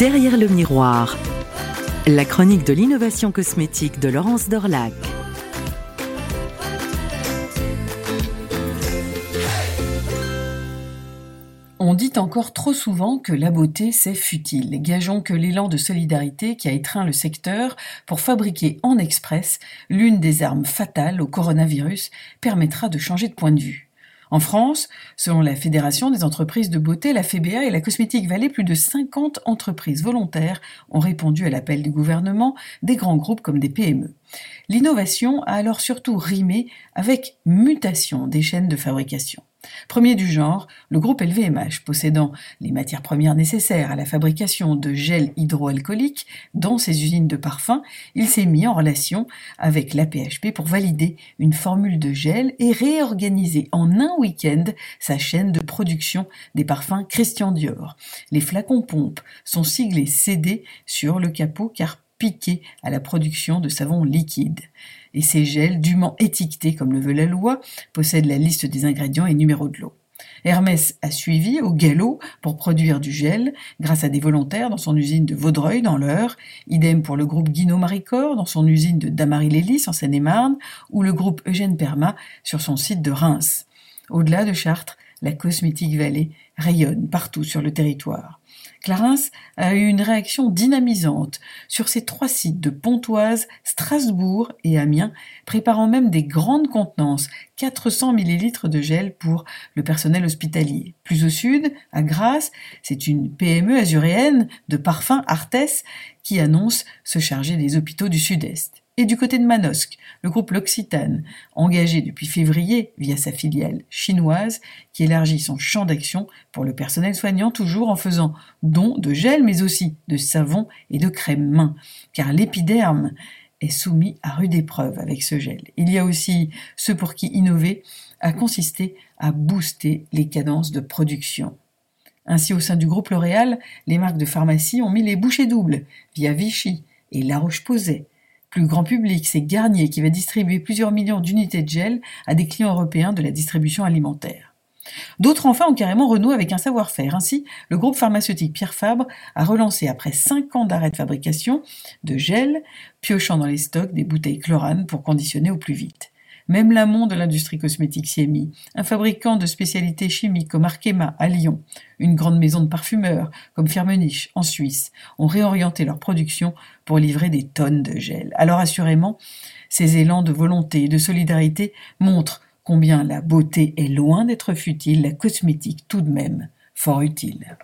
Derrière le miroir, la chronique de l'innovation cosmétique de Laurence Dorlac. On dit encore trop souvent que la beauté, c'est futile. Gageons que l'élan de solidarité qui a étreint le secteur pour fabriquer en express l'une des armes fatales au coronavirus permettra de changer de point de vue. En France, selon la Fédération des entreprises de beauté, la FEBA et la Cosmétique Vallée, plus de 50 entreprises volontaires ont répondu à l'appel du gouvernement, des grands groupes comme des PME. L'innovation a alors surtout rimé avec mutation des chaînes de fabrication. Premier du genre, le groupe LVMH, possédant les matières premières nécessaires à la fabrication de gel hydroalcoolique dans ses usines de parfums, il s'est mis en relation avec l'APHP pour valider une formule de gel et réorganiser en un week-end sa chaîne de production des parfums Christian Dior. Les flacons pompes sont siglés CD sur le capot car piqués à la production de savon liquide et ces gels, dûment étiquetés comme le veut la loi, possèdent la liste des ingrédients et numéros de l'eau. Hermès a suivi au galop pour produire du gel grâce à des volontaires dans son usine de Vaudreuil dans l'Eure, idem pour le groupe Guinot Maricor dans son usine de Damary-Lélis en Seine-et-Marne ou le groupe Eugène Perma sur son site de Reims. Au-delà de Chartres, la cosmétique vallée rayonne partout sur le territoire. Clarence a eu une réaction dynamisante sur ses trois sites de Pontoise, Strasbourg et Amiens, préparant même des grandes contenances, 400 millilitres de gel pour le personnel hospitalier. Plus au sud, à Grasse, c'est une PME azuréenne de parfums Artes qui annonce se charger des hôpitaux du sud-est. Et du côté de Manosque, le groupe L'Occitane, engagé depuis février via sa filiale chinoise, qui élargit son champ d'action pour le personnel soignant, toujours en faisant don de gel, mais aussi de savon et de crème main, car l'épiderme est soumis à rude épreuve avec ce gel. Il y a aussi ceux pour qui innover a consisté à booster les cadences de production. Ainsi, au sein du groupe L'Oréal, les marques de pharmacie ont mis les bouchées doubles via Vichy et La Roche-Posay plus grand public, c'est Garnier qui va distribuer plusieurs millions d'unités de gel à des clients européens de la distribution alimentaire. D'autres enfin ont carrément renoué avec un savoir-faire. Ainsi, le groupe pharmaceutique Pierre Fabre a relancé après cinq ans d'arrêt de fabrication de gel, piochant dans les stocks des bouteilles chlorane pour conditionner au plus vite. Même l'amont de l'industrie cosmétique s'y. Un fabricant de spécialités chimiques comme Arkema à Lyon, une grande maison de parfumeurs comme Firmenich en Suisse, ont réorienté leur production pour livrer des tonnes de gel. Alors assurément, ces élans de volonté et de solidarité montrent combien la beauté est loin d'être futile, la cosmétique tout de même fort utile.